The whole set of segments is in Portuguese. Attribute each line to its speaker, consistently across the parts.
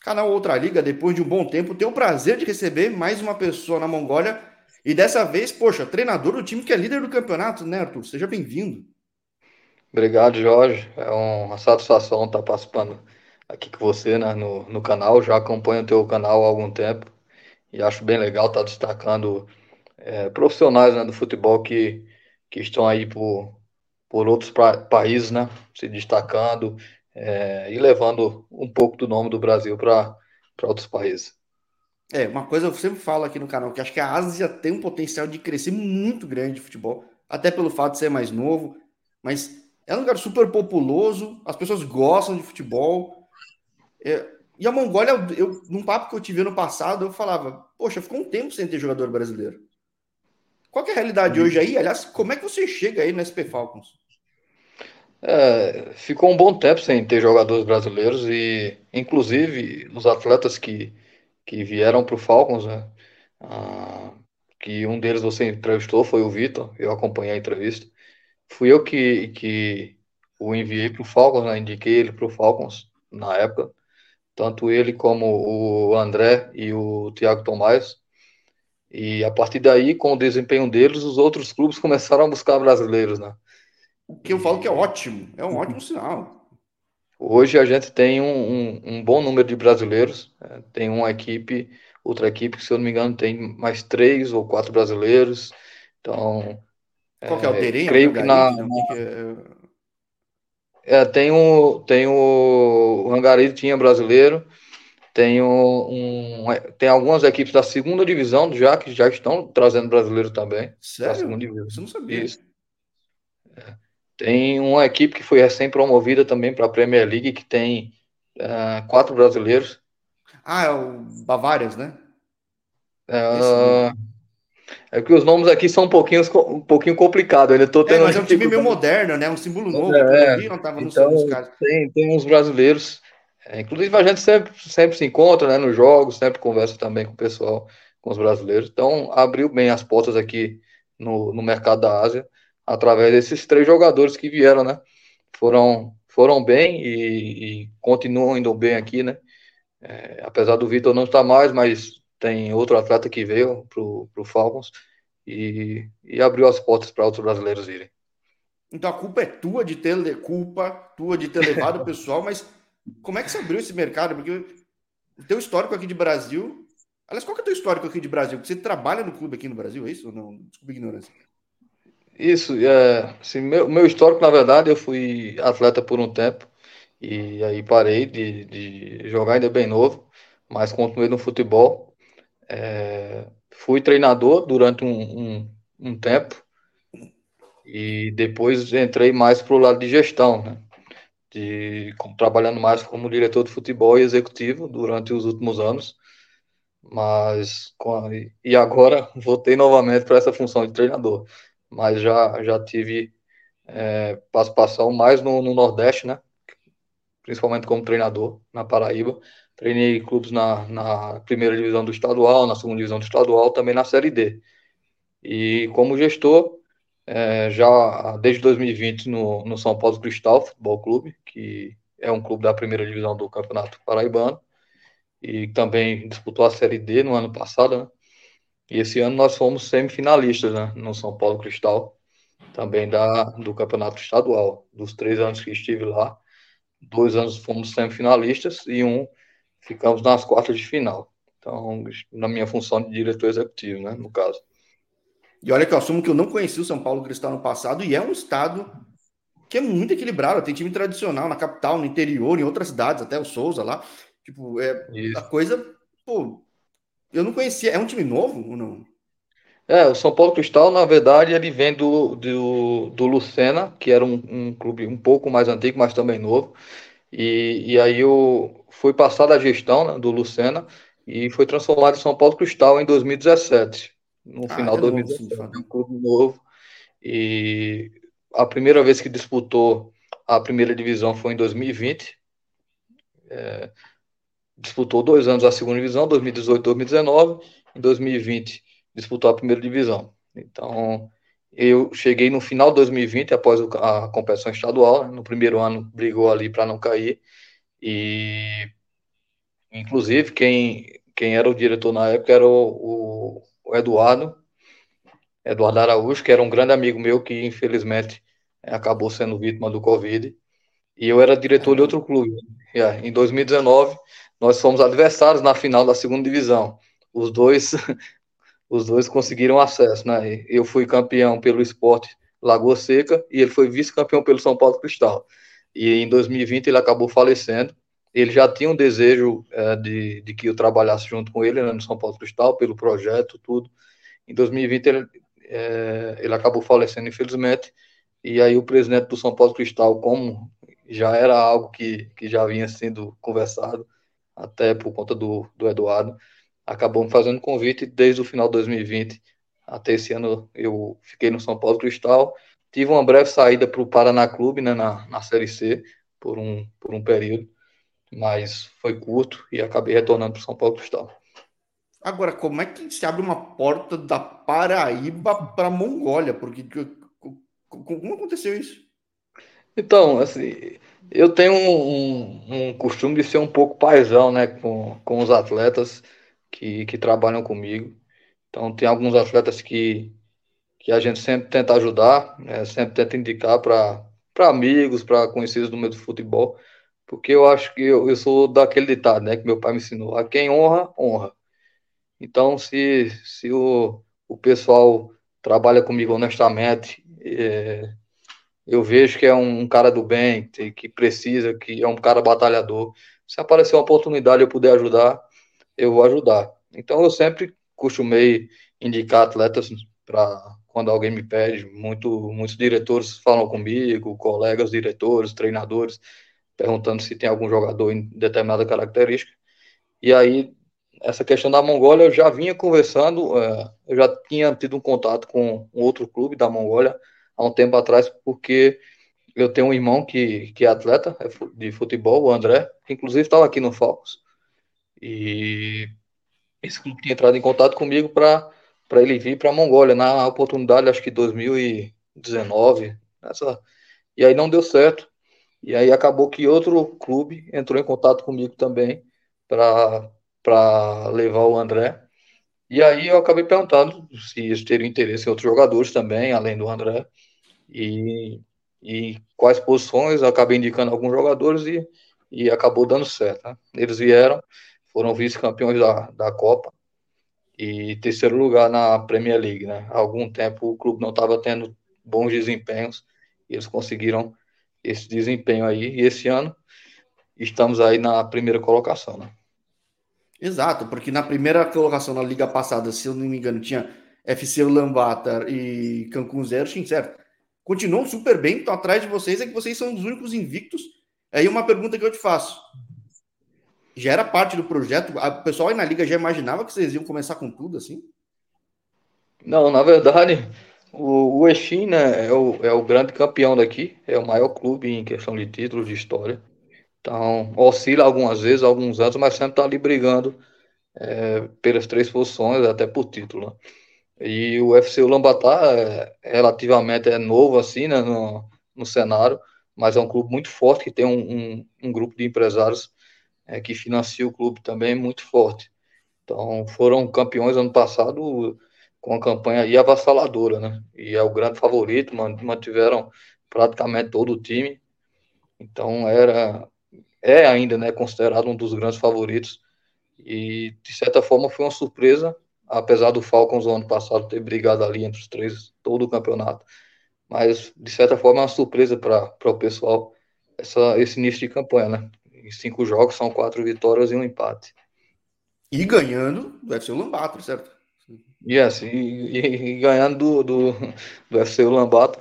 Speaker 1: Canal Outra Liga, depois de um bom tempo, tem o prazer de receber mais uma pessoa na Mongólia. E dessa vez, poxa, treinador do time que é líder do campeonato, né, Arthur? Seja bem-vindo.
Speaker 2: Obrigado, Jorge. É uma satisfação estar participando aqui com você né, no, no canal. Já acompanho o teu canal há algum tempo e acho bem legal estar destacando é, profissionais né, do futebol que, que estão aí por, por outros países, né, se destacando é, e levando um pouco do nome do Brasil para outros países.
Speaker 1: É, uma coisa eu sempre falo aqui no canal, que acho que a Ásia tem um potencial de crescer muito grande de futebol, até pelo fato de ser mais novo, mas é um lugar super populoso, as pessoas gostam de futebol. É, e a Mongólia, eu, num papo que eu tive ano passado, eu falava, poxa, ficou um tempo sem ter jogador brasileiro. Qual é a realidade hoje aí? Aliás, como é que você chega aí no SP Falcons?
Speaker 2: É, ficou um bom tempo sem ter jogadores brasileiros e, inclusive, os atletas que, que vieram para o Falcons, né? Ah, que um deles você entrevistou foi o Vitor, eu acompanhei a entrevista. Fui eu que, que o enviei para o Falcons, né? indiquei ele para o Falcons na época. Tanto ele como o André e o Thiago Tomás. E a partir daí, com o desempenho deles, os outros clubes começaram a buscar brasileiros, né?
Speaker 1: O que eu falo que é ótimo, é um ótimo sinal.
Speaker 2: Hoje a gente tem um, um, um bom número de brasileiros, é, tem uma equipe, outra equipe que, se eu não me engano, tem mais três ou quatro brasileiros. Então.
Speaker 1: Qual que é o Terem?
Speaker 2: Creio que na. na... É, tem o, tem o, o tinha brasileiro, tem, um, tem algumas equipes da segunda divisão já que já estão trazendo brasileiro também.
Speaker 1: Sério? Segunda divisão. Você não sabia. Isso.
Speaker 2: É. Tem uma equipe que foi recém-promovida também para a Premier League, que tem uh, quatro brasileiros.
Speaker 1: Ah, é o Bavárias, né?
Speaker 2: Uh, é que os nomes aqui são um pouquinho, um pouquinho complicados. Ainda tô tendo
Speaker 1: é, mas é um time meio moderno, né? Um símbolo novo. É, aqui, tava então,
Speaker 2: tem, tem uns brasileiros. É, inclusive a gente sempre, sempre se encontra né, nos jogos, sempre conversa também com o pessoal, com os brasileiros. Então abriu bem as portas aqui no, no mercado da Ásia através desses três jogadores que vieram, né? Foram, foram bem e, e continuam indo bem aqui, né? É, apesar do Vitor não estar mais, mas tem outro atleta que veio para o Falcons e, e abriu as portas para outros brasileiros irem.
Speaker 1: Então a culpa é tua de ter culpa, tua de ter levado o pessoal, mas como é que você abriu esse mercado? Porque o teu histórico aqui de Brasil. Aliás, qual que é o teu histórico aqui de Brasil? Porque você trabalha no clube aqui no Brasil, é isso ou não? Desculpa a ignorância.
Speaker 2: Isso, é, assim, meu, meu histórico, na verdade, eu fui atleta por um tempo e aí parei de, de jogar ainda bem novo, mas continuei no futebol. É, fui treinador durante um, um, um, tempo e depois entrei mais para o lado de gestão, né? De, trabalhando mais como diretor de futebol e executivo durante os últimos anos. Mas, com, e agora voltei novamente para essa função de treinador mas já, já tive é, participação mais no, no, Nordeste, né? Principalmente como treinador na Paraíba. Treinei clubes na, na primeira divisão do estadual, na segunda divisão do estadual, também na Série D. E como gestor, é, já desde 2020 no, no São Paulo Cristal Futebol Clube, que é um clube da primeira divisão do Campeonato Paraibano, e também disputou a Série D no ano passado, né? E esse ano nós fomos semifinalistas, né, no São Paulo Cristal, também da, do campeonato estadual. Dos três anos que estive lá, dois anos fomos semifinalistas e um ficamos nas quartas de final. Então, na minha função de diretor executivo, né, no caso.
Speaker 1: E olha que eu assumo que eu não conheci o São Paulo Cristal no passado e é um estado que é muito equilibrado. Tem time tradicional na capital, no interior, em outras cidades, até o Souza lá. Tipo, é Isso. a coisa, pô, eu não conhecia. É um time novo ou não?
Speaker 2: É, o São Paulo Cristal, na verdade, ele vem do, do, do Lucena, que era um, um clube um pouco mais antigo, mas também novo. E, e aí o, foi passada a gestão né, do Lucena e foi transformado em São Paulo Cristal em 2017. No ah, final de 2017. Novo, sim, um clube novo. E a primeira vez que disputou a primeira divisão foi em 2020. É, disputou dois anos a segunda divisão, 2018 2019. Em 2020 disputou a primeira divisão. Então, eu cheguei no final de 2020, após a competição estadual. Né? No primeiro ano, brigou ali para não cair. E inclusive, quem, quem era o diretor na época era o, o, o Eduardo, Eduardo Araújo, que era um grande amigo meu que, infelizmente, acabou sendo vítima do Covid. E eu era diretor de outro clube. Yeah, em 2019, nós fomos adversários na final da segunda divisão. Os dois, os dois conseguiram acesso, né? Eu fui campeão pelo esporte Lagoa Seca e ele foi vice-campeão pelo São Paulo Cristal. E em 2020 ele acabou falecendo. Ele já tinha um desejo é, de, de que eu trabalhasse junto com ele né, no São Paulo Cristal, pelo projeto, tudo. Em 2020 ele, é, ele acabou falecendo, infelizmente. E aí o presidente do São Paulo Cristal, como já era algo que, que já vinha sendo conversado, até por conta do, do Eduardo, acabou me fazendo convite desde o final de 2020 até esse ano eu fiquei no São Paulo Cristal. Tive uma breve saída para o Paraná Clube, né, na, na Série C, por um, por um período, mas foi curto e acabei retornando para o São Paulo Cristal.
Speaker 1: Agora, como é que se abre uma porta da Paraíba para a Mongólia? Porque como aconteceu isso?
Speaker 2: Então, assim, eu tenho um, um, um costume de ser um pouco paisão, né, com, com os atletas que, que trabalham comigo. Então, tem alguns atletas que, que a gente sempre tenta ajudar, né, sempre tenta indicar para amigos, para conhecidos do meio do futebol, porque eu acho que eu, eu sou daquele ditado, né, que meu pai me ensinou: a quem honra, honra. Então, se, se o, o pessoal trabalha comigo honestamente, é, eu vejo que é um, cara do bem, que precisa, que é um cara batalhador. Se aparecer uma oportunidade eu puder ajudar, eu vou ajudar. Então, eu sempre costumei indicar atletas para quando alguém me pede. Muito, muitos diretores falam comigo, colegas diretores, treinadores, perguntando se tem algum jogador em determinada característica. E aí, essa questão da Mongólia, eu já vinha conversando, é, eu já tinha tido um contato com outro clube da Mongólia há um tempo atrás, porque eu tenho um irmão que, que é atleta é de futebol, o André, que inclusive estava aqui no Falcons. E esse clube tinha entrado em contato comigo para ele vir para a Mongólia, na oportunidade, acho que 2019. Nessa, e aí não deu certo. E aí acabou que outro clube entrou em contato comigo também para levar o André. E aí eu acabei perguntando se eles teriam interesse em outros jogadores também, além do André. E, e quais posições, eu acabei indicando alguns jogadores e, e acabou dando certo. Né? Eles vieram, foram vice-campeões da, da Copa e terceiro lugar na Premier League, né? Há algum tempo o clube não estava tendo bons desempenhos e eles conseguiram esse desempenho aí e esse ano estamos aí na primeira colocação, né?
Speaker 1: Exato, porque na primeira colocação na liga passada, se eu não me engano, tinha FC Ulaanbaatar e Cancún Zero, sim, certo? Continuam super bem, estão atrás de vocês, é que vocês são os únicos invictos. Aí uma pergunta que eu te faço já era parte do projeto? O pessoal aí na liga já imaginava que vocês iam começar com tudo assim?
Speaker 2: Não, na verdade, o, o Exim, né, é o, é o grande campeão daqui, é o maior clube em questão de títulos de história. Então, oscila algumas vezes, alguns anos, mas sempre está ali brigando é, pelas três posições, até por título. Né? E o UFC Ulaanbaatar é, relativamente é novo assim, né, no, no cenário, mas é um clube muito forte que tem um, um, um grupo de empresários é, que financia o clube também muito forte. Então, foram campeões ano passado com a campanha aí avassaladora, né? E é o grande favorito, mantiveram praticamente todo o time. Então, era é ainda, né, considerado um dos grandes favoritos. E de certa forma foi uma surpresa, apesar do Falcons no ano passado ter brigado ali entre os três todo o campeonato. Mas de certa forma é uma surpresa para o pessoal essa, esse início de campanha, né? Em cinco jogos são quatro vitórias e um empate.
Speaker 1: E ganhando do FC Lambato, certo?
Speaker 2: Yes, e, e, e ganhando do, do, do FC Lambato.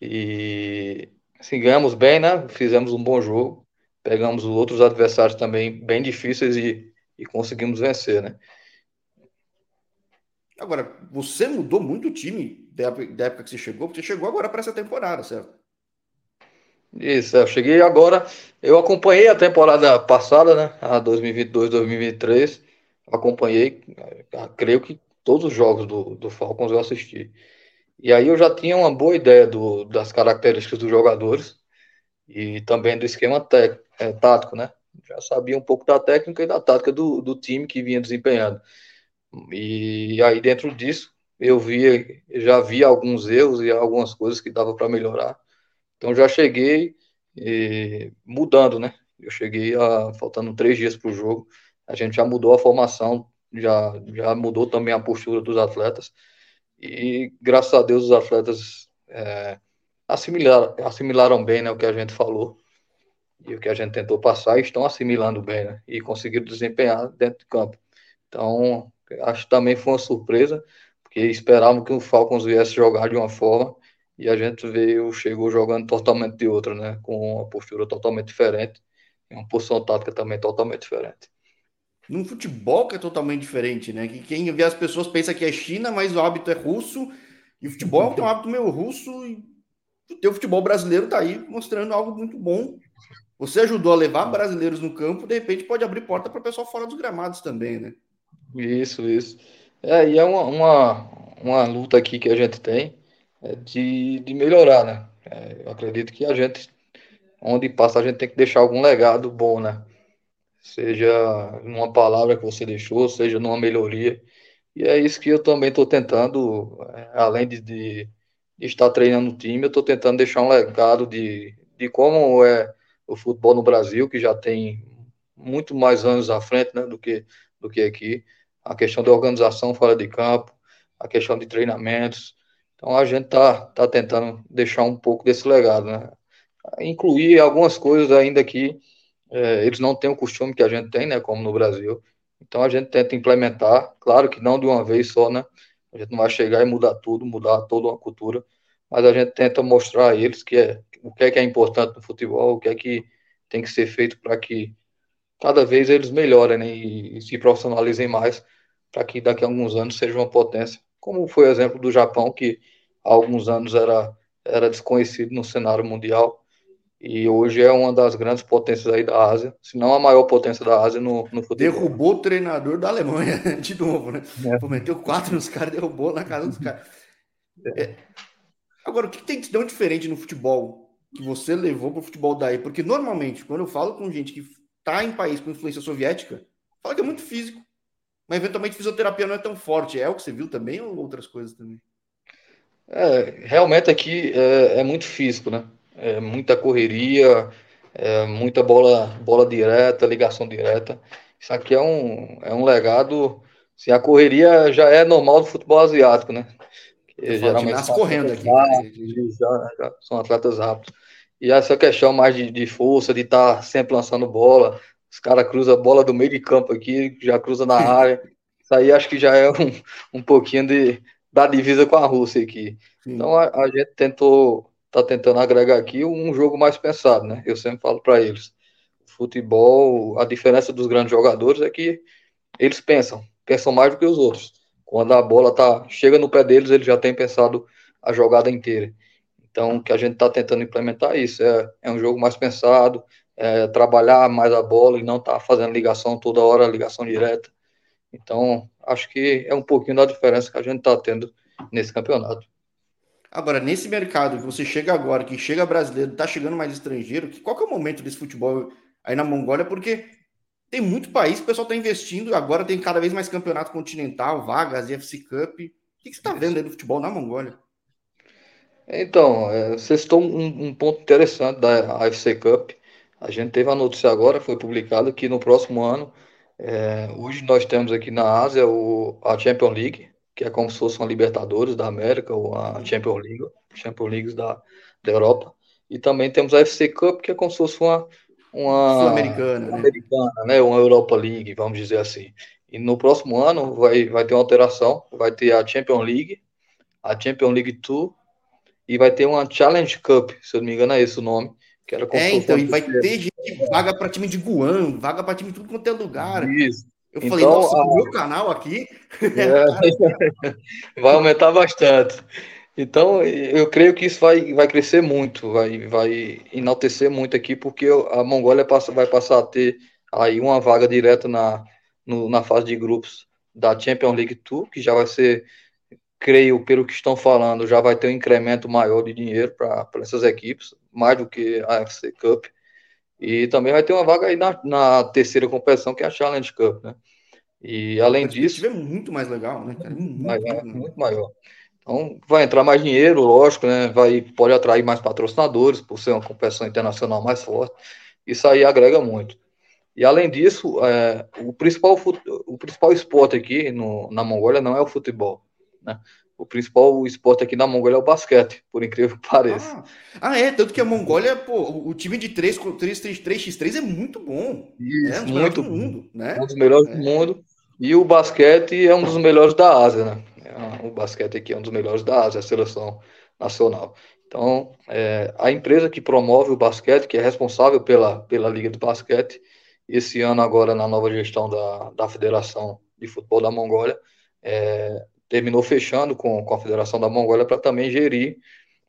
Speaker 2: E assim, ganhamos bem, né? Fizemos um bom jogo. Pegamos os outros adversários também bem difíceis e, e conseguimos vencer, né?
Speaker 1: Agora, você mudou muito o time da época, que você chegou, porque você chegou agora para essa temporada, certo?
Speaker 2: Isso, eu cheguei agora. Eu acompanhei a temporada passada, né? A 2022, 2023. Acompanhei, creio que todos os jogos do, do Falcons eu assisti. E aí eu já tinha uma boa ideia do, das características dos jogadores e também do esquema é, tático, né? já sabia um pouco da técnica e da tática do, do time que vinha desempenhando. E aí, dentro disso, eu via, já vi alguns erros e algumas coisas que dava para melhorar. Então, já cheguei e, mudando, né? Eu cheguei a, faltando três dias para o jogo, a gente já mudou a formação, já, já mudou também a postura dos atletas. E graças a Deus os atletas é, assimilaram, assimilaram bem né, o que a gente falou e o que a gente tentou passar, e estão assimilando bem né, e conseguiram desempenhar dentro de campo. Então, acho que também foi uma surpresa, porque esperavam que o Falcons viesse jogar de uma forma e a gente veio, chegou jogando totalmente de outra, né, com uma postura totalmente diferente e uma posição tática também totalmente diferente
Speaker 1: num futebol que é totalmente diferente, né? Que quem vê as pessoas pensa que é China, mas o hábito é russo, e o futebol tem um hábito meio russo, e o teu futebol brasileiro tá aí mostrando algo muito bom. Você ajudou a levar brasileiros no campo, de repente pode abrir porta para o pessoal fora dos gramados também, né?
Speaker 2: Isso, isso. É, e é uma, uma, uma luta aqui que a gente tem é de, de melhorar, né? É, eu acredito que a gente, onde passa, a gente tem que deixar algum legado bom, né? seja numa palavra que você deixou, seja numa melhoria. E é isso que eu também estou tentando, é, além de, de, estar treinando o time, eu estou tentando deixar um legado de, de como é o futebol no Brasil, que já tem muito mais anos à frente né, do, que, do que aqui. A questão da organização fora de campo, a questão de treinamentos. Então a gente está tá tentando deixar um pouco desse legado, né? Incluir algumas coisas ainda aqui é, eles não têm o costume que a gente tem, né, como no Brasil. Então a gente tenta implementar, claro que não de uma vez só, né? A gente não vai chegar e mudar tudo, mudar toda uma cultura, mas a gente tenta mostrar a eles que é o que é que é importante no futebol, o que é que tem que ser feito para que cada vez eles melhorem né, e, e se profissionalizem mais, para que daqui a alguns anos seja uma potência, como foi o exemplo do Japão, que há alguns anos era, era desconhecido no cenário mundial, e hoje é uma das grandes potências aí da Ásia, se não a maior potência da Ásia no, no futebol.
Speaker 1: Derrubou o treinador da Alemanha de novo, né? É. Meteu quatro nos caras, derrubou na casa dos caras. É. é. Agora, o que tem de tão diferente no futebol que você levou para o futebol daí? Porque normalmente, quando eu falo com gente que está em país com influência soviética, fala que é muito físico. Mas eventualmente fisioterapia não é tão forte. É o que você viu também ou outras coisas também?
Speaker 2: É, realmente aqui é, é muito físico, né? é, muita correria, é, muita bola, bola direta, ligação direta. Isso aqui é um, é um legado. Assim, a correria já é normal do futebol asiático, né?
Speaker 1: Que geralmente são correndo aqui.
Speaker 2: Já, já, são atletas rápidos. E essa questão mais de, de força, de estar tá sempre lançando bola, os caras cruzam a bola do meio de campo aqui, já cruza na área. Isso aí acho que já é um, um pouquinho de, da divisa com a Rússia aqui. Sim. Então a, a, gente tentou está tentando agregar aqui um jogo mais pensado, né? Eu sempre falo para eles, futebol, a diferença dos grandes jogadores é que eles pensam, pensam mais do que os outros. Quando a bola tá chega no pé deles, eles já têm pensado a jogada inteira. Então, o que a gente está tentando implementar é isso é, é um jogo mais pensado, é trabalhar mais a bola e não estar tá fazendo ligação toda hora, ligação direta. Então, acho que é um pouquinho da diferença que a gente está tendo nesse campeonato.
Speaker 1: Agora, nesse mercado que você chega agora, que chega brasileiro, tá chegando mais estrangeiro, que, qual que é o momento desse futebol aí na Mongólia? Porque tem muito país que o pessoal está investindo, agora tem cada vez mais campeonato continental, vagas, FC Cup. O que, que você está vendo aí do futebol na Mongólia?
Speaker 2: Então, é, vocês estão um, um, ponto interessante da AFC Cup. A gente teve a notícia agora, foi publicado que no próximo ano, é, hoje nós temos aqui na Ásia o, a Champions League, que é como se fosse uma Libertadores da América ou a Champions League, Champions League da, da Europa. E também temos a FC Cup, que é como se fosse uma uma
Speaker 1: Sul-Americana,
Speaker 2: né? Americana, né? Uma Europa League, vamos dizer assim. E no próximo ano vai, vai ter uma alteração, vai ter a Champions League, a Champions League 2 e vai ter uma Challenge Cup, se eu não me engano é esse o nome. Que era
Speaker 1: é, então, e vai ter gente, vaga para time de Guam, vaga para time de tudo quanto é lugar.
Speaker 2: Isso.
Speaker 1: Eu então, falei, nossa, a... o meu canal aqui.
Speaker 2: É, vai aumentar bastante. Então, eu creio que isso vai, vai crescer muito, vai, vai enaltecer muito aqui, porque a Mongólia passa, vai passar a ter aí uma vaga direta na, no, na fase de grupos da Champions League Tour, que já vai ser, creio, pelo que estão falando, já vai ter um incremento maior de dinheiro para essas equipes, mais do que a FC Cup. E também vai ter uma vaga aí na, na terceira competição, que é a Challenge Cup, né? E além disso.
Speaker 1: é muito mais legal, né, cara? Muito,
Speaker 2: maior, muito maior. Então, vai entrar mais dinheiro, lógico, né? Vai, pode atrair mais patrocinadores, por ser uma competição internacional mais forte. Isso aí agrega muito. E além disso, é, o, principal, o principal esporte aqui no, na Mongólia não é o futebol. Né? O principal esporte aqui na Mongólia é o basquete, por incrível que pareça.
Speaker 1: Ah, ah é, tanto que a Mongólia, pô, o time de 3, 3, 3, 3x3 é muito bom.
Speaker 2: Isso,
Speaker 1: é
Speaker 2: um dos muito do mundo, né? Um dos melhores é. do mundo. E o basquete é um dos melhores da Ásia, né? É, o basquete aqui é um dos melhores da Ásia, a seleção nacional. Então, é, a empresa que promove o basquete, que é responsável pela, pela Liga do Basquete, esse ano agora na nova gestão da, da Federação de Futebol da Mongólia, é, terminou fechando com, com a Federação da Mongólia para também gerir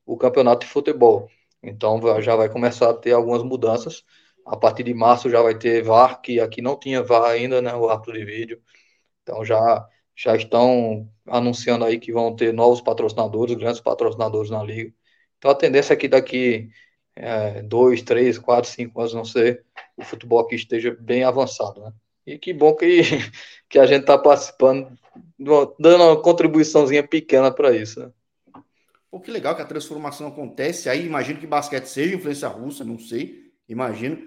Speaker 2: o campeonato de futebol. Então já vai começar a ter algumas mudanças. A partir de março já vai ter VAR, que aqui não tinha VAR ainda, né, o árbitro de vídeo. Então já, já estão anunciando aí que vão ter novos patrocinadores, grandes patrocinadores na liga. Então a tendência é que daqui é, dois, três, quatro, cinco anos, não sei, o futebol aqui esteja bem avançado, né? E que bom que, que a gente está participando, dando uma contribuiçãozinha pequena para isso. Né?
Speaker 1: Pô, que legal que a transformação acontece. Aí imagino que basquete seja influência russa, não sei, imagino.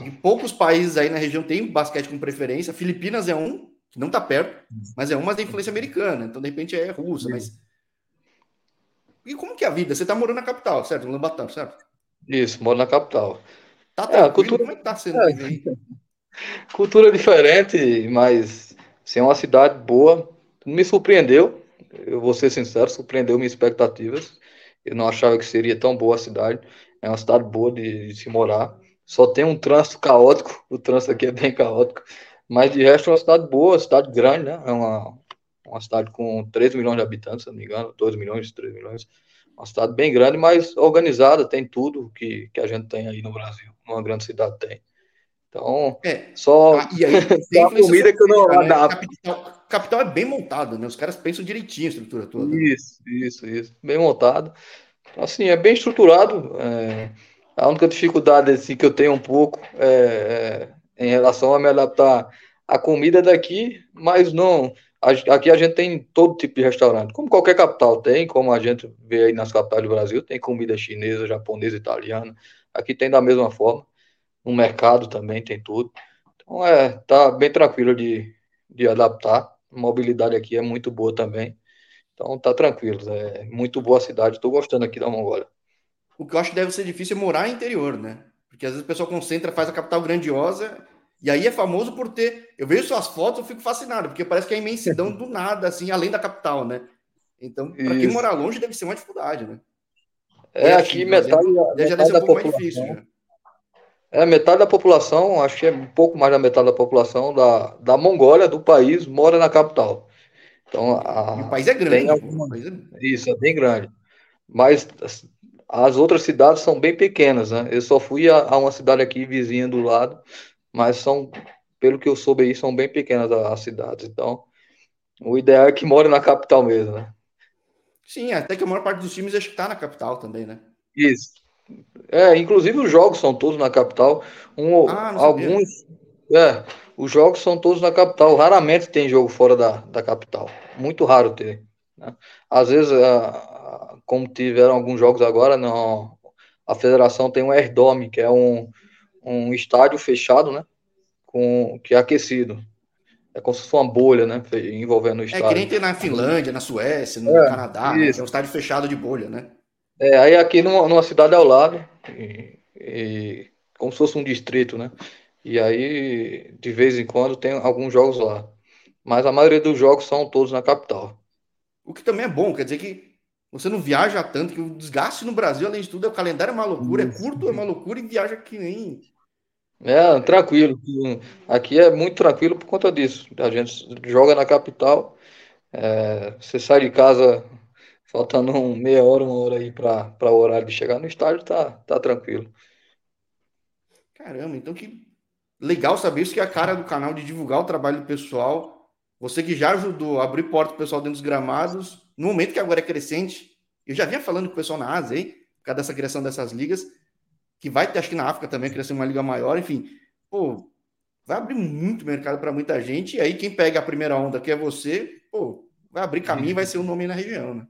Speaker 1: Em poucos países aí na região tem basquete com preferência. Filipinas é um, que não está perto, mas é um, mas é influência americana. Então, de repente, é russa, mas. E como que é a vida? Você está morando na capital, certo? Lambatão, certo?
Speaker 2: Isso, moro na capital.
Speaker 1: Tá é, cultura... Como é que tá sendo é.
Speaker 2: Cultura diferente, mas assim, é uma cidade boa. Me surpreendeu, eu vou ser sincero, surpreendeu minhas expectativas. Eu não achava que seria tão boa a cidade. É uma cidade boa de, de se morar. Só tem um trânsito caótico, o trânsito aqui é bem caótico. Mas de resto é uma cidade boa, cidade grande, né? É uma, uma cidade com 3 milhões de habitantes, se não me engano, 2 milhões, 3 milhões. Uma cidade bem grande, mas organizada, tem tudo que, que a gente tem aí no Brasil, uma grande cidade tem. Então, é. só,
Speaker 1: ah, e aí, só a comida que eu não né? Capital, capital é bem montado, né? Os caras pensam direitinho a estrutura toda.
Speaker 2: Isso, isso, isso. Bem montado. Então, assim, é bem estruturado. É... A única dificuldade assim, que eu tenho um pouco é, é, em relação a me adaptar à comida daqui, mas não. Aqui a gente tem todo tipo de restaurante, como qualquer capital tem, como a gente vê aí nas capitais do Brasil, tem comida chinesa, japonesa, italiana. Aqui tem da mesma forma no mercado também tem tudo. Então é, tá bem tranquilo de, de adaptar. A mobilidade aqui é muito boa também. Então tá tranquilo, é muito boa a cidade, estou gostando aqui da Mongólia.
Speaker 1: O que eu acho que deve ser difícil é morar no interior, né? Porque às vezes o pessoal concentra, faz a capital grandiosa, e aí é famoso por ter. Eu vejo suas fotos, eu fico fascinado, porque parece que é a imensidão do nada, assim, além da capital, né? Então, para quem morar longe, deve ser uma dificuldade, né?
Speaker 2: É, aqui metade, metade, já deve ser um pouco mais difícil. Né? É, metade da população, acho que é um pouco mais da metade da população da, da Mongólia, do país, mora na capital. Então, a,
Speaker 1: o país é grande.
Speaker 2: Alguma, país é... Isso, é bem grande. Mas as outras cidades são bem pequenas, né? Eu só fui a, a, uma cidade aqui vizinha do lado, mas são, pelo que eu soube aí, são bem pequenas as cidades. Então, o ideal é que more na capital mesmo, né?
Speaker 1: Sim, até que a maior parte dos times acho que está na capital também, né?
Speaker 2: Isso. É, inclusive os jogos são todos na capital. Um, ah, alguns. É, os jogos são todos na capital. Raramente tem jogo fora da, da capital. Muito raro ter. Né? Às vezes, a, como tiveram alguns jogos agora, não, a federação tem um airdome, que é um, um estádio fechado, né? Com, que é aquecido. É como se fosse uma bolha, né? Envolvendo o estádio. É
Speaker 1: que nem tem na Finlândia, na Suécia, no é, Canadá, né? é um estádio fechado de bolha, né?
Speaker 2: É, aí aqui numa, numa cidade ao lado, e, e, como se fosse um distrito, né? E aí, de vez em quando, tem alguns jogos lá. Mas a maioria dos jogos são todos na capital.
Speaker 1: O que também é bom, quer dizer que você não viaja tanto, que o desgaste no Brasil, além de tudo, é o calendário é uma loucura, é curto, é uma loucura e viaja que nem.
Speaker 2: É, tranquilo. Aqui é muito tranquilo por conta disso. A gente joga na capital, é, você sai de casa faltando um meia hora, uma hora aí para o horário de chegar no estádio, tá, tá tranquilo.
Speaker 1: Caramba, então que legal saber isso que é a cara do canal de divulgar o trabalho do pessoal. Você que já ajudou a abrir porta para o pessoal dentro dos gramados, no momento que agora é crescente, eu já vinha falando com o pessoal na Ásia, hein, por causa dessa criação dessas ligas, que vai ter, acho que na África também, crescer uma liga maior, enfim, pô, vai abrir muito mercado para muita gente, e aí quem pega a primeira onda, que é você, pô, vai abrir caminho e vai ser um nome na região, né?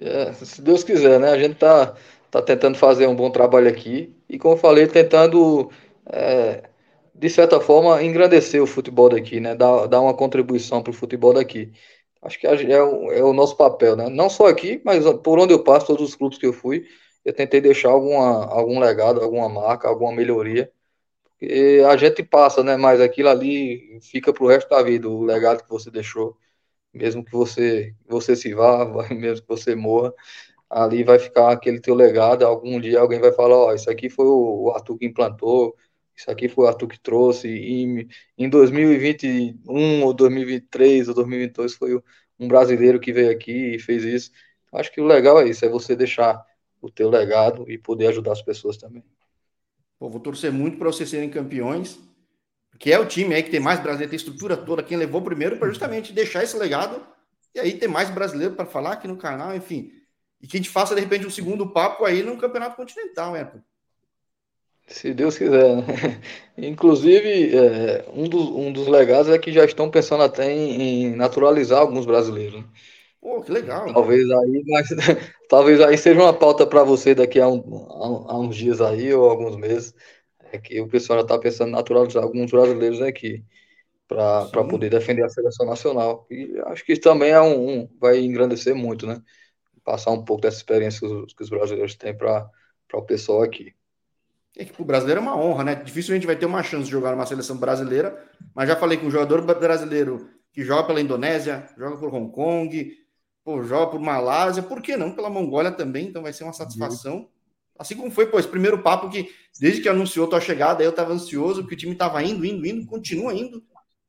Speaker 2: É, se Deus quiser, né? A gente tá, tá tentando fazer um bom trabalho aqui, e como eu falei, tentando, é, de certa forma, engrandecer o futebol daqui, né? Dar, dar uma contribuição para o futebol daqui. Acho que é o, é o nosso papel, né? Não só aqui, mas por onde eu passo, todos os clubes que eu fui, eu tentei deixar alguma, algum legado, alguma marca, alguma melhoria. A gente passa, né? Mas aquilo ali fica para o resto da vida, o legado que você deixou. Mesmo que você, você se vá, mesmo que você morra, ali vai ficar aquele teu legado. Algum dia alguém vai falar: Ó, oh, isso aqui foi o Arthur que implantou, isso aqui foi o Arthur que trouxe. E em 2021 ou 2023 ou 2022 foi um brasileiro que veio aqui e fez isso. Acho que o legal é isso, é você deixar o teu legado e poder ajudar as pessoas também.
Speaker 1: Pô, vou torcer muito para vocês serem campeões, que é o time aí que tem mais brasileiro, tem estrutura toda, quem levou primeiro para justamente deixar esse legado e aí ter mais brasileiro para falar aqui no canal, enfim. E que a gente faça, de repente, um segundo papo aí no Campeonato Continental, né?
Speaker 2: Se Deus quiser, né? Inclusive, é, um, dos, um dos legados é que já estão pensando até em, em naturalizar alguns brasileiros. Né?
Speaker 1: Pô, que legal.
Speaker 2: Talvez aí, mas, talvez aí seja uma pauta para você daqui a, um, a, a, uns dias aí ou alguns meses. É que o pessoal já está pensando em naturalizar alguns brasileiros aqui para poder defender a seleção nacional. E acho que isso também é um, um, vai engrandecer muito, né? Passar um pouco dessa experiência que os, que os brasileiros têm para o pessoal aqui.
Speaker 1: É que o brasileiro é uma honra, né? Dificilmente vai ter uma chance de jogar numa seleção brasileira, mas já falei que um jogador brasileiro que joga pela Indonésia, joga por Hong Kong, pô, joga por Malásia, por que não pela Mongólia também? Então vai ser uma satisfação. Assim como foi, pô, esse primeiro papo que, desde que anunciou tua chegada, eu estava ansioso, porque o time estava indo, indo, indo, continua indo.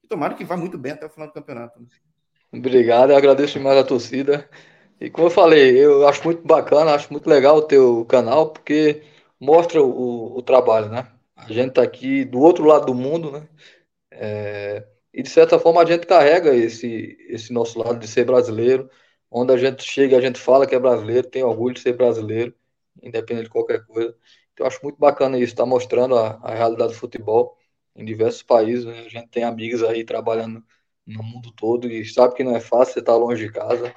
Speaker 1: E tomara que vá muito bem até o final do campeonato. Né?
Speaker 2: Obrigado, eu agradeço demais a torcida. E como eu falei, eu acho muito bacana, acho muito legal o teu canal, porque mostra o, o trabalho, né? A gente está aqui do outro lado do mundo, né? É, e de certa forma a gente carrega esse, esse nosso lado de ser brasileiro, onde a gente chega, a gente fala que é brasileiro, tem orgulho de ser brasileiro, independente de qualquer coisa. Então, eu acho muito bacana isso, está mostrando a, a, realidade do futebol em diversos países. Né? A gente tem amigos aí trabalhando no mundo todo e sabe que não é fácil você tá longe de casa.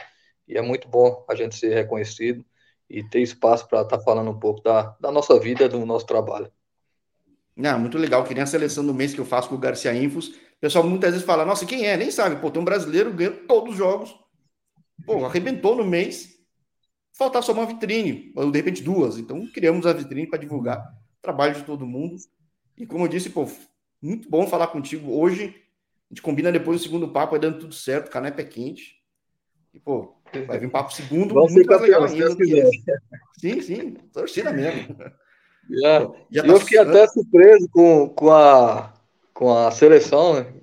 Speaker 2: E é muito bom a gente ser reconhecido e ter espaço para estar tá falando um pouco da, da nossa vida, do nosso trabalho.
Speaker 1: Não, muito legal, que nem a seleção do mês que eu faço com o Garcia Infos. O pessoal muitas vezes fala, nossa, quem é? Nem sabe. Pô, tem um brasileiro ganhando todos os jogos Pô, arrebentou no mês. Faltar só uma vitrine, ou de repente duas. Então, criamos a vitrine para divulgar o trabalho de todo mundo. E como eu disse, pô, muito bom falar contigo hoje. A gente combina depois o segundo papo, vai dando tudo certo, o canepa é quente. E, pô, vai vir papo segundo,
Speaker 2: Vamos muito mais legal ainda.
Speaker 1: Sim, sim, torcida mesmo.
Speaker 2: Yeah. Pô, tá eu fiquei até surpreso com, com, a, com a seleção, né?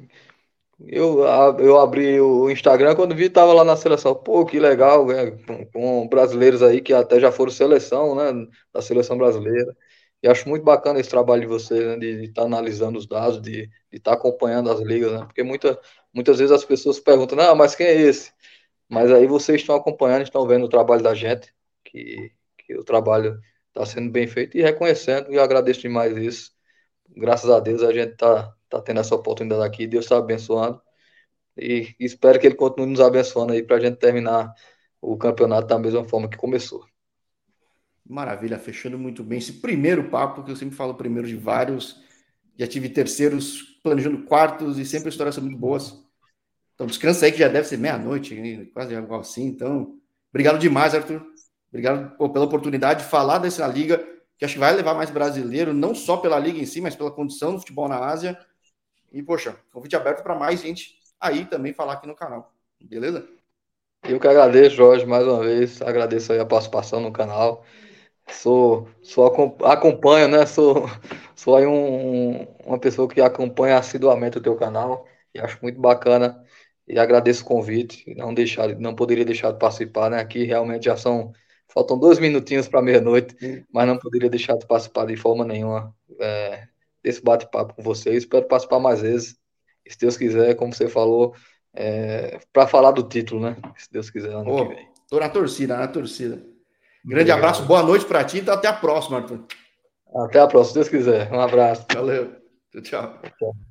Speaker 2: Eu, eu abri o Instagram quando vi tava lá na seleção. Pô, que legal, né? com, com, brasileiros aí que até já foram seleção, né? Da seleção brasileira. E acho muito bacana esse trabalho de vocês, né? De estar tá analisando os dados, de estar tá acompanhando as ligas, né? Porque muita, muitas vezes as pessoas perguntam, ah, mas quem é esse? Mas aí vocês estão acompanhando, estão vendo o trabalho da gente, que, que o trabalho está sendo bem feito e reconhecendo, e agradeço demais isso. Graças a Deus a gente está tá tendo essa oportunidade aqui. Deus está abençoando. E espero que ele continue nos abençoando aí para a gente terminar o campeonato da mesma forma que começou.
Speaker 1: Maravilha, fechando muito bem esse primeiro papo, que eu sempre falo primeiro de vários. Já tive terceiros, planejando quartos e sempre histórias são muito boas. Então descansa aí que já deve ser meia-noite, quase algo assim. Então, obrigado demais, Arthur. Obrigado pô, pela oportunidade de falar dessa liga, que acho que vai levar mais brasileiro, não só pela liga em si, mas pela condição do futebol na Ásia e, poxa, convite aberto para mais gente aí também falar aqui no canal. Beleza?
Speaker 2: Eu que agradeço, Jorge, mais uma vez. Agradeço aí a participação no canal. Sou, sou acompanho, né? Sou, sou aí um, uma pessoa que acompanha assiduamente o teu canal e acho muito bacana e agradeço o convite. Não deixar, não poderia deixar de participar, né? Aqui realmente já são faltam dois minutinhos para meia-noite, mas não poderia deixar de participar de forma nenhuma. É, desse bate-papo com vocês. Espero participar mais vezes. Se Deus quiser, como você falou, é, para falar do título, né? Se Deus quiser, ano oh, que vem.
Speaker 1: Tô na torcida, na torcida. Grande Obrigado. abraço, boa noite para ti e então até a próxima, Arthur.
Speaker 2: Até a próxima, se Deus quiser. Um abraço.
Speaker 1: Valeu. Tchau. tchau.